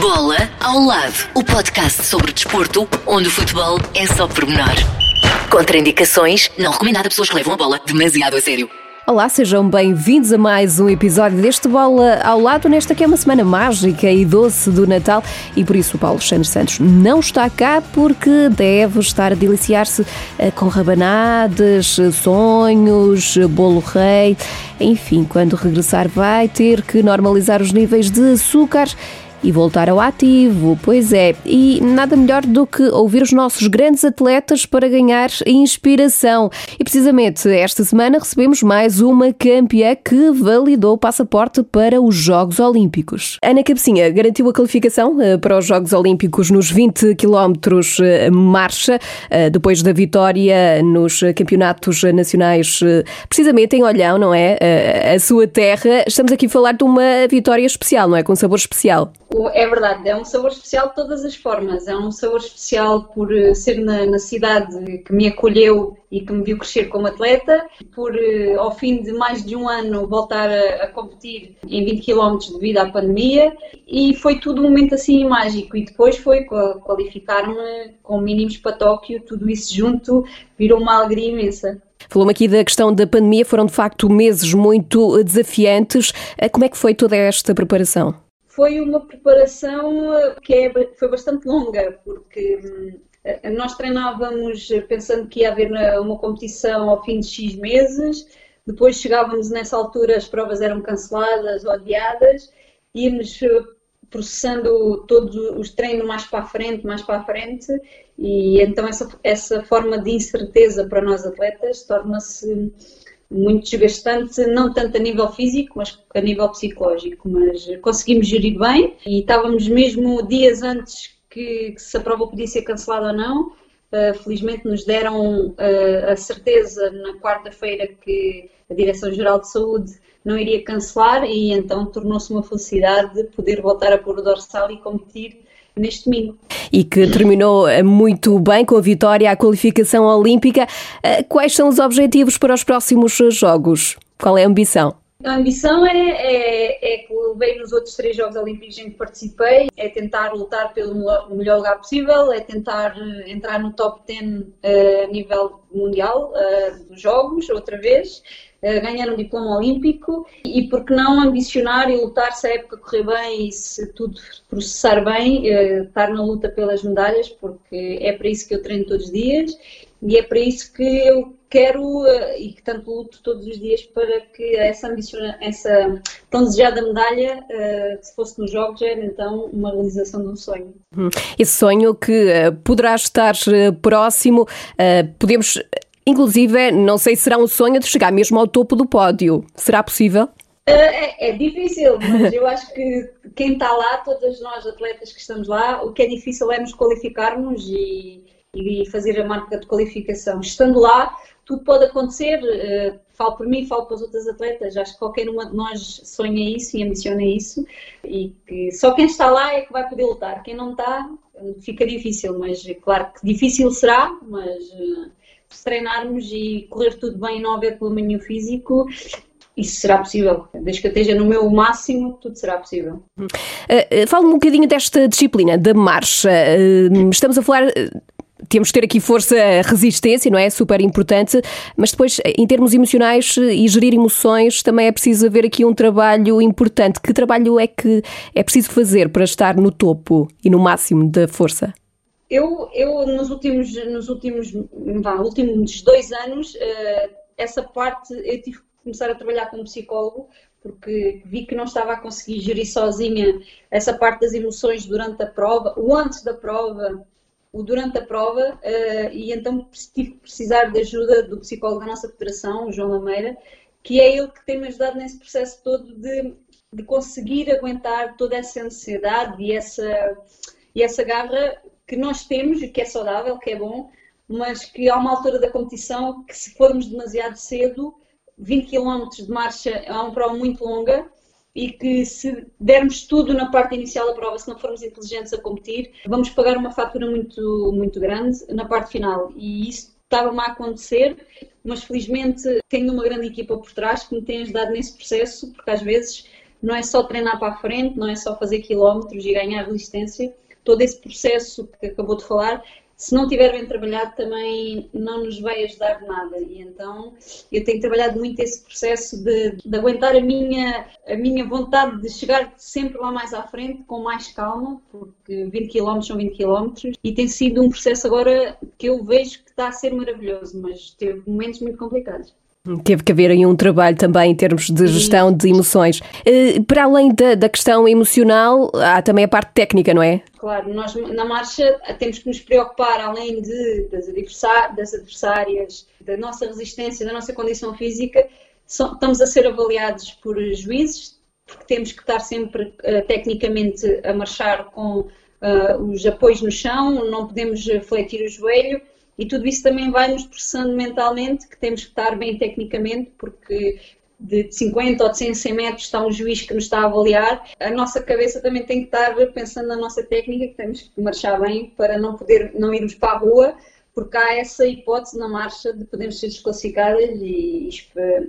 Bola ao lado, o podcast sobre desporto, onde o futebol é só pormenor. Contraindicações, não recomendado a pessoas que levam a bola demasiado a sério. Olá, sejam bem-vindos a mais um episódio deste Bola ao Lado, nesta que é uma semana mágica e doce do Natal e por isso o Paulo Alexandre Santos não está cá porque deve estar a deliciar-se eh, com rabanadas, sonhos, bolo rei, enfim, quando regressar vai ter que normalizar os níveis de açúcar e voltar ao ativo. Pois é, e nada melhor do que ouvir os nossos grandes atletas para ganhar inspiração. E precisamente esta semana recebemos mais uma campeã que validou o passaporte para os Jogos Olímpicos. Ana Cabecinha garantiu a qualificação eh, para os Jogos Olímpicos nos 20 km eh, marcha, eh, depois da vitória nos campeonatos nacionais, precisamente em Olhão, não é? A sua terra. Estamos aqui a falar de uma vitória especial, não é? Com sabor especial. É verdade, é um sabor especial de todas as formas. É um sabor especial por eh, ser na, na, cidade que me acolheu e que me viu crescer como atleta, por eh, ao fim de mais de um ano voltar a, a competir em 20 km devido à pandemia e foi tudo um momento assim mágico. E depois foi qualificar-me com mínimos para Tóquio, tudo isso junto virou uma alegria imensa. Falou-me aqui da questão da pandemia, foram de facto meses muito desafiantes. Eh, como é que foi toda esta preparação? Foi uma preparação eh, que é, foi bastante longa, porque hum, nós treinávamos pensando que ia haver uma competição ao fim de X meses, depois chegávamos nessa altura, as provas eram canceladas ou adiadas, íamos eh, processando todos os treinos mais para a frente, mais para a frente, e então essa, essa forma de incerteza para nós atletas torna-se muito desgastante, não tanto a nível físico, mas a nível psicológico. Mas conseguimos gerir bem e estávamos mesmo dias antes que, que se a prova podia ser cancelada ou não. Uh, felizmente nos deram uh, a certeza na quarta-feira que a Direção-Geral de Saúde não iria cancelar e então tornou-se uma felicidade de poder voltar a pôr o dorsal e competir neste domingo. E que terminou eh, muito bem com a vitória à qualificação olímpica. Eh, quais são os objetivos para os próximos Jogos? Qual é a ambição? A ambição é, é, é que levei nos outros três Jogos Olímpicos em que participei, é tentar lutar pelo melhor lugar possível, é tentar eh, entrar no top 10 uh, a nível mundial dos Jogos, outra vez, ganhar um diploma olímpico e, por que não, ambicionar e lutar se a época correr bem e se tudo processar bem, uh, estar na luta pelas medalhas, porque é para isso que eu treino todos os dias e é para isso que eu quero uh, e que tanto luto todos os dias para que essa essa tão desejada medalha, uh, se fosse nos Jogos, era então uma realização de um sonho. Hum. Esse sonho que poderá estar próximo, podemos Inclusive, não sei se será um sonho de chegar mesmo ao topo do pódio. Será possível? É, é, difícil, mas eu acho que quem está lá, todas nós atletas que estamos lá, o que é difícil é nos qualificarmos e, e fazer a marca de qualificação. Estando lá, tudo pode acontecer. Uh, falo por mim, falo para os outros atletas. Acho que qualquer uma de nós sonha isso e ambiciona isso. E que só quem está lá é que vai poder lutar. Quem não está, fica difícil. Mas claro que difícil será, mas. Uh, se treinarmos e correr tudo bem e não haver problema nenhum físico, isso será possível. Desde que eu esteja no meu máximo, tudo será possível. Uh, Fala-me um bocadinho desta disciplina, da marcha. Uh, estamos a falar. Temos de ter aqui força, resistência, não é? Super importante, mas depois, em termos emocionais e gerir emoções, também é preciso haver aqui um trabalho importante. Que trabalho é que é preciso fazer para estar no topo e no máximo da força? Eu, eu nos últimos, nos últimos, vá, últimos dois anos, uh, essa parte eu tive que começar a trabalhar como psicólogo, porque vi que não estava a conseguir gerir sozinha essa parte das emoções durante a prova, o antes da prova, o durante a prova, uh, e então tive que precisar de ajuda do psicólogo da nossa federação, o João Lameira, que é ele que tem-me ajudado nesse processo todo de, de conseguir aguentar toda essa ansiedade e essa, e essa garra que nós temos e que é saudável, que é bom, mas que há uma altura da competição que se formos demasiado cedo, 20 km de marcha é uma prova muito longa e que se dermos tudo na parte inicial da prova, se não formos inteligentes a competir, vamos pagar uma fatura muito, muito grande na parte final. E isso estava-me a acontecer, mas felizmente tenho uma grande equipa por trás que me tem ajudado nesse processo, porque às vezes não é só treinar para a frente, não é só fazer quilómetros e ganhar resistência. Todo esse processo que acabou de falar se não tiver bem trabalhado também não nos vai ajudar nada e então eu tenho trabalhado muito esse processo de, de, aguentar a minha, a minha vontade de chegar sempre lá mais à frente com mais calma, porque 20 km são 20 km e tem sido um processo agora que eu vejo que está a ser maravilhoso, mas teve momentos muito complicados. Teve que haver aí um trabalho também em termos de gestão de emoções. Eh, para além da, da, questão emocional, há também a parte técnica, não é? Claro, nós na marcha temos que nos preocupar, além de, das, das adversárias, da nossa resistência, da nossa condição física, estamos a ser avaliados por juízes, porque temos que estar sempre uh, tecnicamente a marchar com uh, os apoios no chão, não podemos fletir o joelho e tudo isso também vai nos processando mentalmente, que temos que estar bem tecnicamente, porque de 50 ou de 100, 100 metros está um juiz que nos está a avaliar, a nossa cabeça também tem que estar pensando na nossa técnica, que temos que marchar bem para não poder não irmos para a rua, porque há essa hipótese na marcha de podermos ser desclassificadas e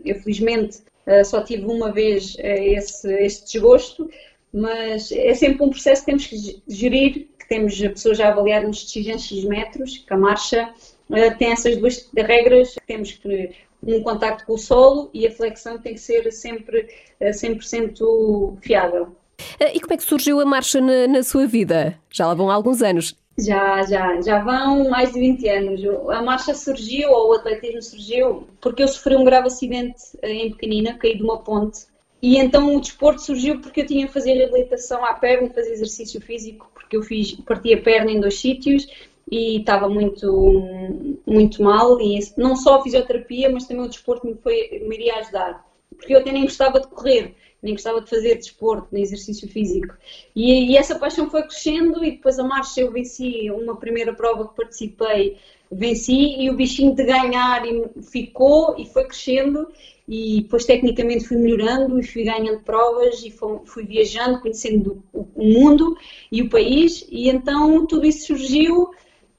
eu felizmente eh, só tive uma vez eh, esse, esse desgosto, mas é sempre um processo que temos que gerir que temos pessoas a avaliar nos de X metros, que a marcha uh, tem essas duas regras, temos que um contacto com o solo e a flexão tem que ser sempre uh, eh, 100% fiável. Eh, e como é que surgiu a marcha na, na, sua vida? Já lá vão há alguns anos. Já, já, já vão mais de 20 anos. A marcha surgiu, ou o atletismo surgiu, porque eu sofri um grave acidente em pequenina, caí de uma ponte e então o desporto surgiu porque eu tinha que fazer reabilitação à perna, fazer exercício físico, porque eu fiz, parti a perna em dois sítios e estava muito, muito mal. E não só a fisioterapia, mas também o desporto me, foi, me iria ajudar. Porque eu até nem gostava de correr, nem gostava de fazer desporto, nem exercício físico. E, e essa paixão foi crescendo e depois a marcha eu venci uma primeira prova que participei, venci e o bichinho de ganhar ficou e foi crescendo e depois tecnicamente fui melhorando e fui ganhando provas e fui, viajando, conhecendo o, mundo e o país e então tudo isso surgiu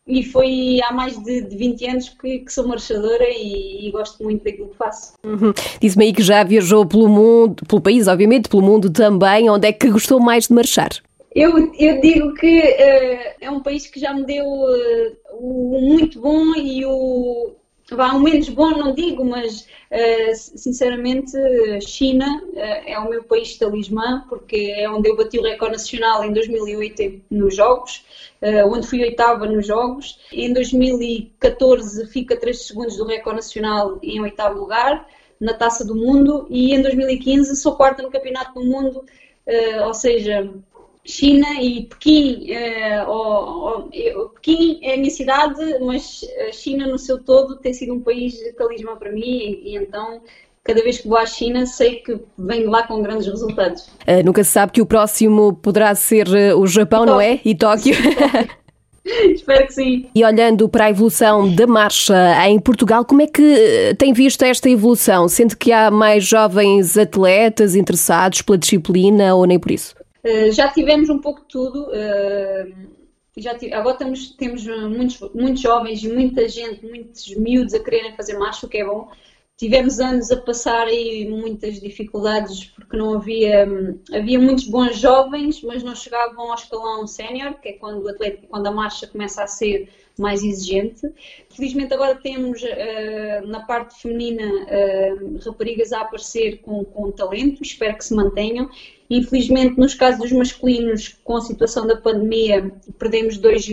e foi há mais de, de 20 anos que, que sou marchadora e, e, gosto muito daquilo que faço. Uhum. Disse-me aí que já viajou pelo mundo, pelo país, obviamente, pelo mundo também. Onde é que gostou mais de marchar? Eu, eu digo que uh, é um país que já me deu uh, o muito bom e o, Vá, um menos bom não digo, mas uh, sinceramente China uh, é o meu país talismã, porque é onde eu bati o recorde nacional em 2008 nos Jogos, uh, onde fui oitava nos Jogos. Em 2014 fica 3 segundos do recorde nacional em oitavo lugar na Taça do Mundo e em 2015 sou quarta no Campeonato do Mundo, ou seja, China e Pequim, uh, ou, ou, Pequim é a minha cidade, mas a China no seu todo tem sido um país de talismã para mim e, e então cada vez que vou à China sei que venho lá com grandes resultados. Uh, nunca se sabe que o próximo poderá ser uh, o Japão, não é? E Tóquio. Espero que sim. E olhando para a evolução da marcha em Portugal, como é que tem visto esta evolução? Sente que há mais jovens atletas interessados pela disciplina ou nem por isso? Eh, já tivemos um pouco de tudo. Uh, já tive, agora temos, temos muitos, muitos jovens e muita gente, muitos miúdos a quererem fazer marcha, o que é bom. Tivemos anos a passar aí muitas dificuldades porque não havia, havia muitos bons jovens, mas não chegavam ao escalão sénior, que é quando, atleta, quando a marcha começa a ser mais exigente. Felizmente agora temos uh, na parte feminina uh, raparigas a aparecer com, com talento, espero que se mantenham. Infelizmente, nos casos masculinos, com a situação da pandemia, perdemos dois,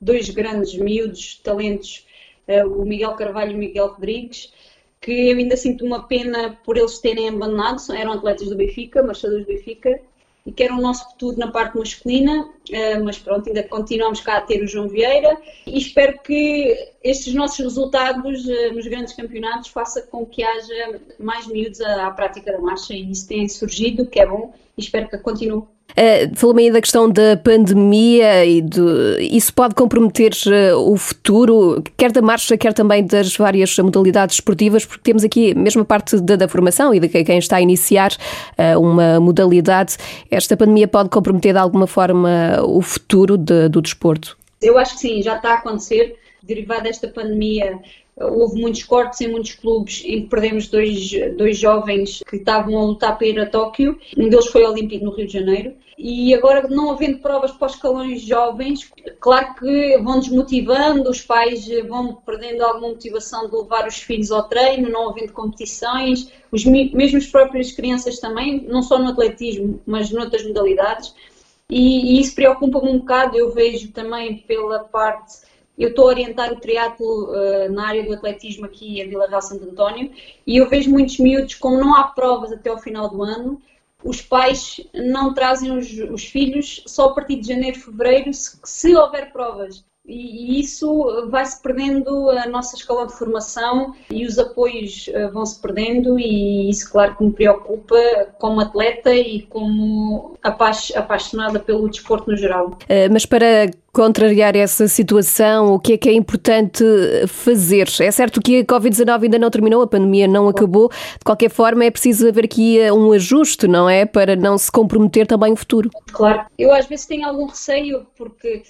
dois grandes miúdos talentos, uh, o Miguel Carvalho e o Miguel Rodrigues, que eu ainda sinto uma pena por eles terem abandonado, eram atletas do Benfica, marchadores do Benfica, e que era o nosso futuro na parte masculina, eh, mas pronto, ainda continuamos cá a ter o João Vieira e espero que estes nossos resultados eh, nos grandes campeonatos façam com que haja mais miúdos à, prática da marcha e isso tem surgido, que é bom, e espero que continue. Uh, Falou-me aí da questão da pandemia e de, isso pode comprometer uh, o futuro, quer da marcha, quer também das várias modalidades esportivas, porque temos aqui mesmo a parte da, da formação e de quem está a iniciar uh, uma modalidade. Esta pandemia pode comprometer de alguma forma o futuro de, do desporto? Eu acho que sim, já está a acontecer derivado desta pandemia, houve muitos cortes em muitos clubes em que perdemos dois, dois jovens que estavam a lutar para ir a Tóquio. Um deles foi Olímpico no Rio de Janeiro. E agora, não havendo provas para os escalões jovens, claro que vão desmotivando, os pais vão perdendo alguma motivação de levar os filhos ao treino, não havendo competições, os, as próprias crianças também, não só no atletismo, mas noutras modalidades. E, e isso preocupa-me um bocado, eu vejo também pela parte eu estou a orientar o triatlo uh, na área do atletismo aqui em Vila Real Santo António e eu vejo muitos miúdos, como não há provas até ao final do ano, os pais não trazem os, os filhos só a partir de janeiro, fevereiro, se, se houver provas e isso vai-se perdendo a nossa escola de formação e os apoios eh, vão-se perdendo e isso claro que me preocupa como atleta e como apaixonada pelo desporto no geral. Eh, mas para contrariar essa situação, o que é que é importante fazer? É certo que a Covid-19 ainda não terminou, a pandemia não acabou, de qualquer forma é preciso haver aqui eh, um ajuste, não é? Para não se comprometer também o futuro. Claro, eu às vezes tenho algum receio porque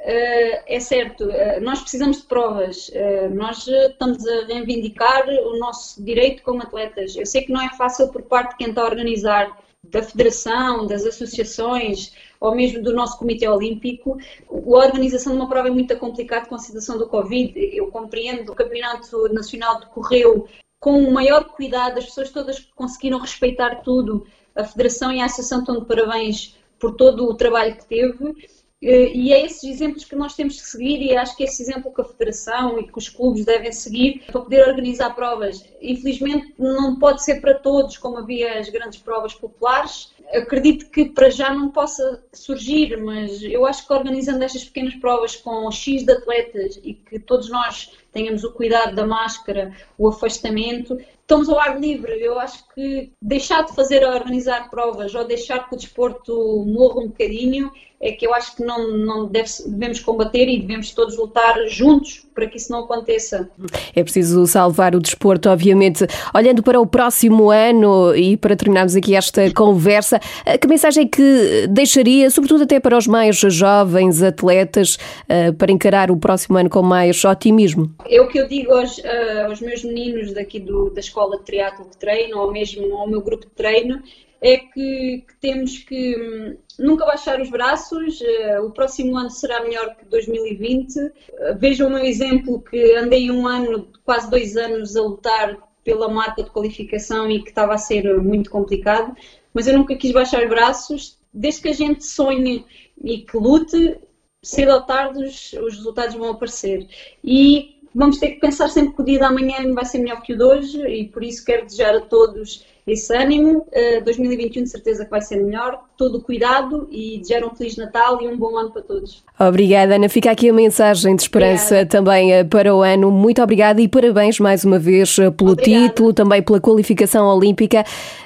é certo, uh, nós precisamos de provas, uh, nós estamos a reivindicar o nosso direito como atletas. Eu sei que não é fácil por parte de quem está a organizar, da federação, das associações, ou mesmo do nosso Comitê Olímpico. A organização de uma prova é muito complicada com a situação do Covid. Eu compreendo, o Campeonato Nacional decorreu com o maior cuidado, as pessoas todas conseguiram respeitar tudo. A Federação e a Associação estão de parabéns por todo o trabalho que teve eh, e é esses exemplos que nós temos que seguir e acho que é esse exemplo que a Federação e que os clubes devem seguir para poder organizar provas. Infelizmente não pode ser para todos, como havia as grandes provas populares. Acredito que para já não possa surgir, mas eu acho que organizando estas pequenas provas com X de atletas e que todos nós tenhamos o cuidado da máscara, o afastamento, estamos ao ar livre. Eu acho que deixar de fazer a organizar provas ou deixar que o desporto morra um bocadinho é que eu acho que não, não deve, devemos combater e devemos todos lutar juntos para que isso não aconteça. É preciso salvar o desporto, obviamente. Olhando para o próximo ano e para terminarmos aqui esta conversa, eh, que mensagem é que deixaria, sobretudo até para os mais jovens atletas, eh, para encarar o próximo ano com mais otimismo? É o que eu digo aos, eh, aos meus meninos daqui do, da escola de triatlo que treino, ou mesmo ao meu grupo de treino, é que, que temos que hum, nunca baixar os braços. Uh, o próximo ano será melhor que 2020. Uh, vejam o meu exemplo que andei um ano, quase dois anos a lutar pela marca de qualificação e que estava a ser muito complicado, mas eu nunca quis baixar os braços. Desde que a gente sonhe e que lute, cedo ou tarde os, os resultados vão aparecer. E vamos ter que pensar sempre que o dia da manhã vai ser melhor que o de hoje e por isso quero desejar a todos esse ânimo. Uh, 2021 de certeza que vai ser melhor. Todo o cuidado e desejar um Feliz Natal e um bom ano para todos. Obrigada, Ana. Fica aqui a mensagem de esperança obrigada. também uh, para o ano. Muito obrigada e parabéns mais uma vez uh, pelo obrigada. título, também pela qualificação olímpica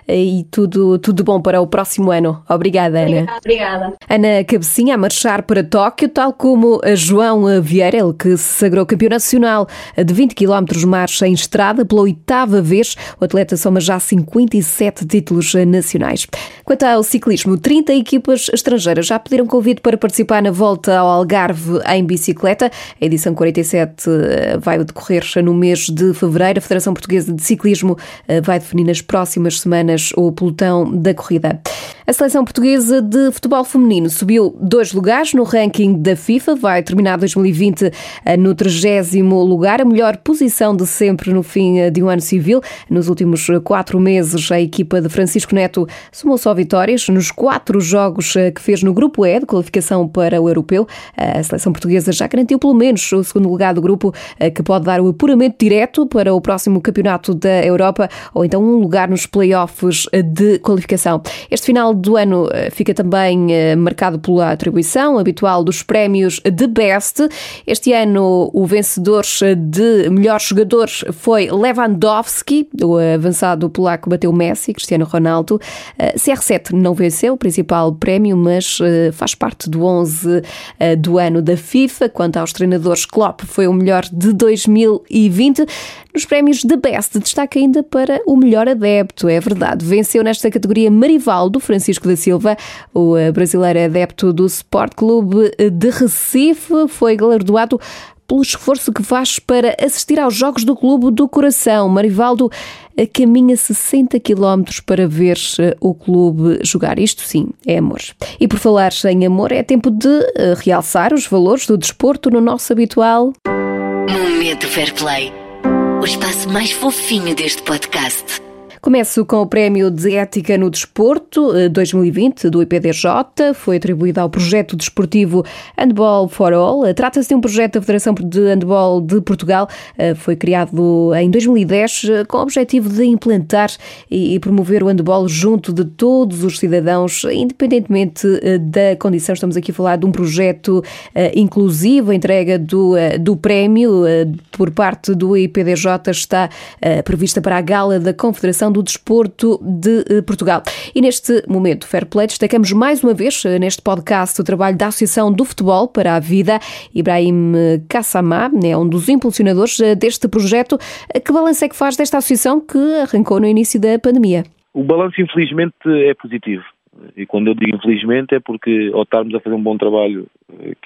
e tudo, tudo bom para o próximo ano. Obrigada, Ana. Obrigada. Ana Cabecinha a marchar para Tóquio, tal como a João Vieira, ele que se sagrou campeão nacional de 20 km marcha em estrada pela oitava vez. O atleta soma já 50 27 títulos nacionais. Quanto ao ciclismo, 30 equipas estrangeiras já pediram convite para participar na volta ao Algarve em bicicleta. A edição 47 eh, vai decorrer no mês de fevereiro. A Federação Portuguesa de Ciclismo eh, vai definir nas próximas semanas o pelotão da corrida. A seleção portuguesa de futebol feminino subiu dois lugares no ranking da FIFA, vai terminar 2020 eh, no 30 lugar, a melhor posição de sempre no fim eh, de um ano civil. Nos últimos eh, quatro meses, a equipa de Francisco Neto somou só vitórias nos quatro jogos que fez no Grupo E de qualificação para o Europeu. A seleção portuguesa já garantiu pelo menos o segundo lugar do grupo, que pode dar o apuramento direto para o próximo campeonato da Europa ou então um lugar nos playoffs de qualificação. Este final final do ano eh, fica também eh, marcado pela atribuição habitual dos prémios de Best. Este ano, o vencedor de melhor jogador foi Lewandowski, o avançado polaco bateu Messi, Cristiano Ronaldo. Eh, CR7 não venceu o principal prémio, mas faz parte do 11 do ano da FIFA. Quanto aos treinadores, Klopp foi o melhor de 2020. Nos prémios de Best, destaca ainda para o melhor adepto, é verdade. Venceu nesta categoria Marivaldo, Francisco da Silva, o eh, brasileiro adepto do Sport Clube de Recife, foi galardoado pelo esforço que faz para assistir aos Jogos do Clube do Coração. Marivaldo caminha 60 km para ver eh, o clube jogar. Isto sim, é amor. E por falar em amor, é tempo de eh, realçar os valores do desporto no nosso habitual. Momento Fair Play o espaço mais fofinho deste podcast. Começo com o Prémio de Ética no Desporto 2020 eh, do IPDJ. Foi atribuído ao projeto desportivo Handball for All. Eh, trata-se de um projeto da Federação de Handball de Portugal. Eh, foi criado em 2010 com o objetivo de implantar e promover o handball junto de todos os cidadãos, independentemente da condição. Estamos aqui a falar de um projeto inclusivo. A entrega do, do prémio por parte do IPDJ está prevista para a gala da Confederação do Desporto de eh, Portugal. E neste momento, Fair Play, destacamos mais uma vez eh, neste podcast o trabalho da Associação do Futebol para a Vida. Ibrahim Kassamá é um dos impulsionadores eh, deste projeto. Que balanço é que faz desta associação que arrancou no início da pandemia? O balanço, infelizmente, é positivo. E quando eu digo infelizmente é porque ao estarmos a fazer um bom trabalho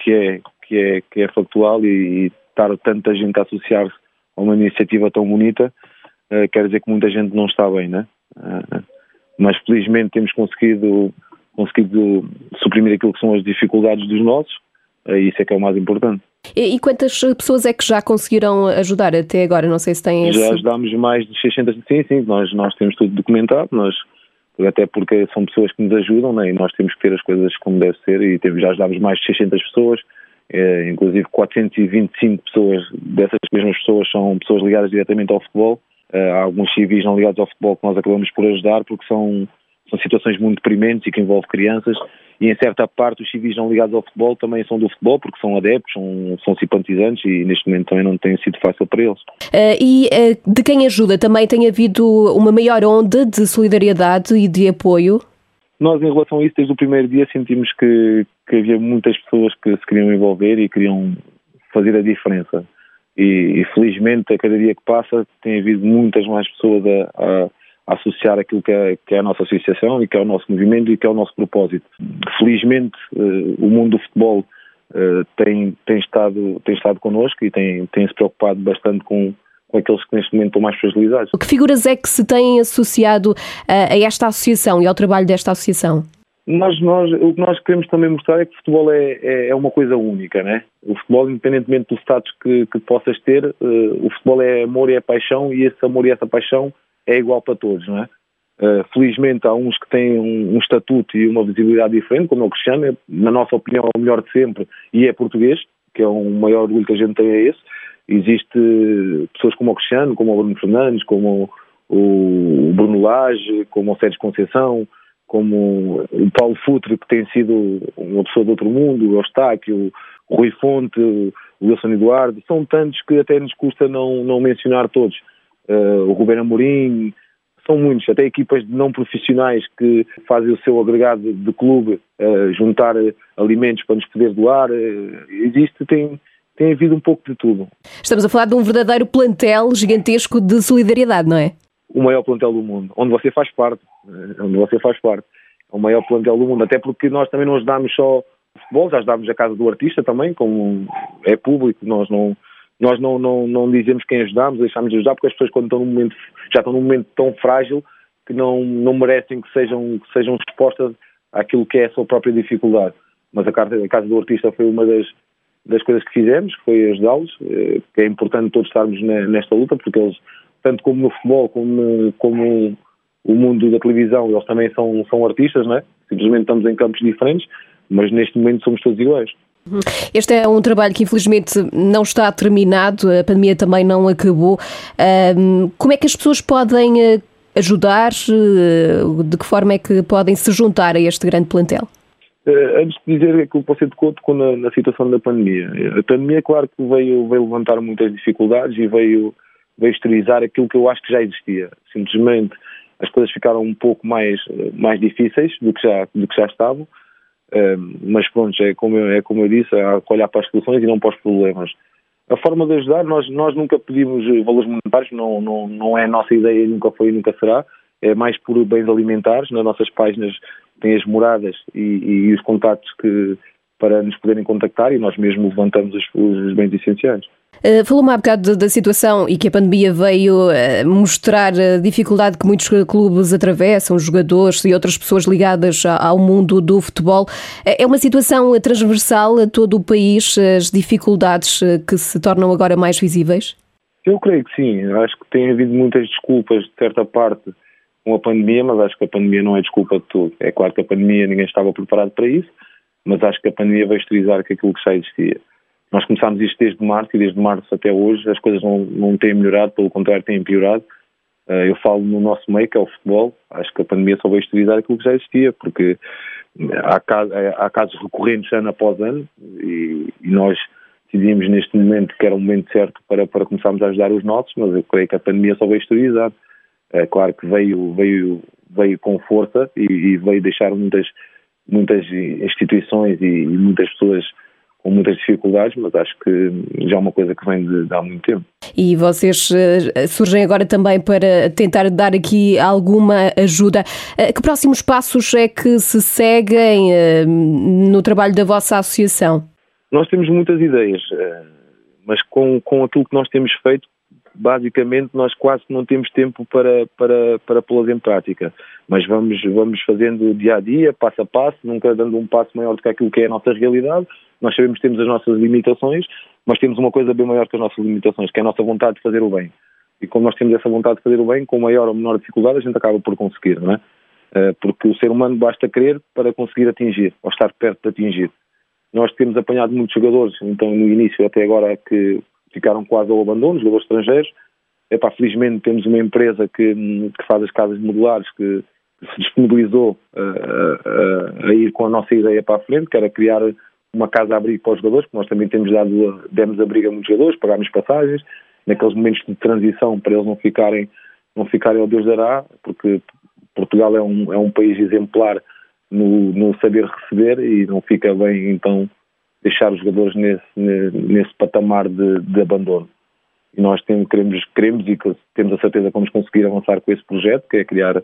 que é, que é, que é factual e, e estar tanta gente a associar-se a uma iniciativa tão bonita, uh, quer dizer que muita gente não está bem, né? Uh, mas felizmente temos conseguido, conseguido suprimir aquilo que são as dificuldades dos nossos, uh, isso é que é o mais importante. E, e quantas pessoas é que já conseguiram ajudar até agora? Não sei se têm esse... Já ajudámos mais de 600, sim, sim, nós, nós temos tudo documentado, nós, até porque são pessoas que nos ajudam né, e nós temos que ter as coisas como deve ser e temos, já ajudámos mais de 600 pessoas, eh, inclusive 425 pessoas, dessas mesmas pessoas são pessoas ligadas diretamente ao futebol há alguns civis não ligados ao futebol que nós acabamos por ajudar porque são, são situações muito deprimentes e que envolvem crianças e em certa parte os civis não ligados ao futebol também são do futebol porque são adeptos, são, são simpatizantes e neste momento também não tem sido fácil para eles. Uh, e uh, de quem ajuda também tem havido uma maior onda de solidariedade e de apoio? Nós, em relação a isso, desde o primeiro dia sentimos que, que havia muitas pessoas que se queriam envolver e queriam fazer a diferença e, e, felizmente a cada dia que passa tem havido muitas mais pessoas a, a, a associar aquilo que é, que é, a nossa associação e que é o nosso movimento e que é o nosso propósito. Felizmente uh, o mundo do futebol uh, tem, tem, estado, tem estado connosco e tem, tem se preocupado bastante com, com aqueles que neste momento estão mais fragilizados. Que figuras é que se têm associado a, a esta associação e ao trabalho desta associação? Nós, nós, o que nós queremos também mostrar é que o futebol é, é, é uma coisa única, né? O futebol, independentemente do status que, que possas ter, uh, o futebol é amor e é paixão e esse amor e essa paixão é igual para todos, não é? Uh, felizmente há uns que têm um, um, estatuto e uma visibilidade diferente, como é o Cristiano, é, na nossa opinião é o melhor de sempre e é português, que é um maior orgulho que a gente tem é esse. Existe pessoas como o Cristiano, como o Bruno Fernandes, como o, o Bruno Lage, como o Sérgio Conceição, como o Paulo Futre, que tem sido uma pessoa de outro mundo, o Eustáquio, o Rui Fonte, o Wilson Eduardo, são tantos que até nos custa não, não mencionar todos. Uh, o Ruben Amorim, são muitos, até equipas de não profissionais que fazem o seu agregado de clube, uh, juntar alimentos para nos poder doar, uh, existe, tem, tem havido um pouco de tudo. Estamos a falar de um verdadeiro plantel gigantesco de solidariedade, não é? O maior plantel do mundo, onde você faz parte, eh, onde você faz parte. É o maior plantel do mundo, até porque nós também não ajudamos só o futebol, já ajudamos a casa do artista também, como é público, nós não nós não, não, não dizemos quem ajudamos, deixamos de ajudar, porque as pessoas quando estão num momento, já estão num momento tão frágil que não, não merecem que sejam, que sejam expostas àquilo que é a sua própria dificuldade. Mas a casa, a casa do artista foi uma das, das coisas que fizemos, que foi ajudá-los, eh, que é importante todos estarmos nesta luta, porque eles tanto como no futebol, como, como o mundo da televisão, eles também são, são artistas, não é? Simplesmente estamos em campos diferentes, mas neste momento somos todos iguais. Este é um trabalho que infelizmente não está terminado, a pandemia também não acabou. Como é que as pessoas podem eh, ajudar? Eh, de que forma é que podem se juntar a este grande plantel? Uh, antes de dizer que o você tocou, tocou na, na situação da pandemia. A pandemia, claro que veio, veio levantar muitas dificuldades e veio veio exteriorizar aquilo que eu acho que já existia. Simplesmente as coisas ficaram um pouco mais, mais difíceis do que já, do que já estavam, um, mas pronto, é como, eu, é como eu disse, há que olhar para as soluções e não para os problemas. A forma de ajudar, nós, nós nunca pedimos valores monetários, não, não, não é a nossa ideia, nunca foi e nunca será, é mais por bens alimentares, nas nossas páginas tem as moradas e, e os contatos que, para nos poderem contactar e nós mesmo levantamos os, os bens essenciais. Uh, Falou-me há bocado da situação e que a pandemia veio uh, mostrar a dificuldade que muitos clubes atravessam, jogadores e outras pessoas ligadas ao mundo do futebol. Uh, é uma situação transversal a todo o país, as dificuldades que se tornam agora mais visíveis? Eu creio que sim. Acho que tem havido muitas desculpas de certa parte com a pandemia, mas acho que a pandemia não é desculpa de tudo. É claro que a pandemia ninguém estava preparado para isso, mas acho que a pandemia vai exteriorizar aquilo que já existia. Nós começámos isto desde março e desde março até hoje as coisas não, não têm melhorado, pelo contrário, têm piorado. Eh, eu falo no nosso meio, que é o futebol, acho que a pandemia só vai exteriorizar aquilo que já existia, porque há casos, há casos recorrentes ano após ano e, e, nós decidimos neste momento que era o momento certo para, para começarmos a ajudar os nossos, mas eu creio que a pandemia só vai exteriorizar. É claro que veio, veio, veio com força e, e veio deixar muitas, muitas instituições e, e muitas pessoas com muitas dificuldades, mas acho que já é uma coisa que vem de, de há muito tempo. E vocês uh, surgem agora também para tentar dar aqui alguma ajuda. Uh, que próximos passos é que se seguem uh, no trabalho da vossa associação? Nós temos muitas ideias, mas com, com aquilo que nós temos feito, basicamente nós quase não temos tempo para, para, para pô-las em prática. Mas vamos, vamos fazendo dia a dia, passo a passo, nunca dando um passo maior do que aquilo que é a nossa realidade. Nós sabemos que temos as nossas limitações, mas temos uma coisa bem maior que as nossas limitações, que é a nossa vontade de fazer o bem. E quando nós temos essa vontade de fazer o bem, com maior ou menor dificuldade, a gente acaba por conseguir, não é? Eh, porque o ser humano basta querer para conseguir atingir, ou estar perto de atingir. Nós temos apanhado muitos jogadores, então no início até agora que ficaram quase ao abandono, jogadores estrangeiros. Epá, felizmente temos uma empresa que, que faz as casas modulares que, que se disponibilizou a, a, a, ir com a nossa ideia para a frente, que era criar uma casa-abrigo para os jogadores, porque nós também temos dado, demos abrigo a muitos jogadores, pagámos passagens, naqueles momentos de transição para eles não ficarem, não ficarem ao Deus dará, porque Portugal é um, é um país exemplar no, no saber receber e não fica bem então deixar os jogadores nesse, nesse patamar de, de abandono. E nós temos, queremos, queremos e temos a certeza que vamos conseguir avançar com esse projeto, que é criar,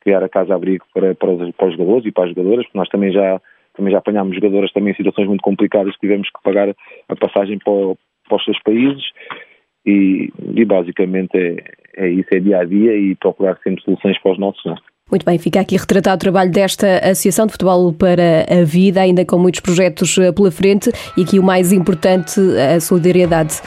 criar a casa-abrigo para, para, os, para os jogadores e para as jogadoras, porque nós também já, também já apanhámos jogadoras também em situações muito complicadas que tivemos que pagar a passagem para, para os seus países e, e basicamente é, é isso, é dia a dia e procurar sempre soluções para os nossos. Não? Muito bem, fica aqui retratado o trabalho desta Associação de Futebol para a Vida, ainda com muitos projetos eh, pela frente e aqui o mais importante, a solidariedade.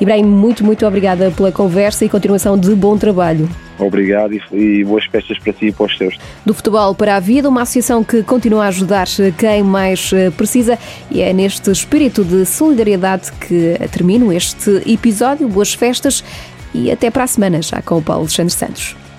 Ibrahim, muito, muito obrigada pela conversa e continuação de bom trabalho. Obrigado e boas festas para si e para os seus. Do Futebol para a Vida, uma associação que continua a ajudar quem mais eh, precisa e é neste espírito de solidariedade que termino este episódio. Boas festas e até para a semana, já com o Paulo Alexandre Santos.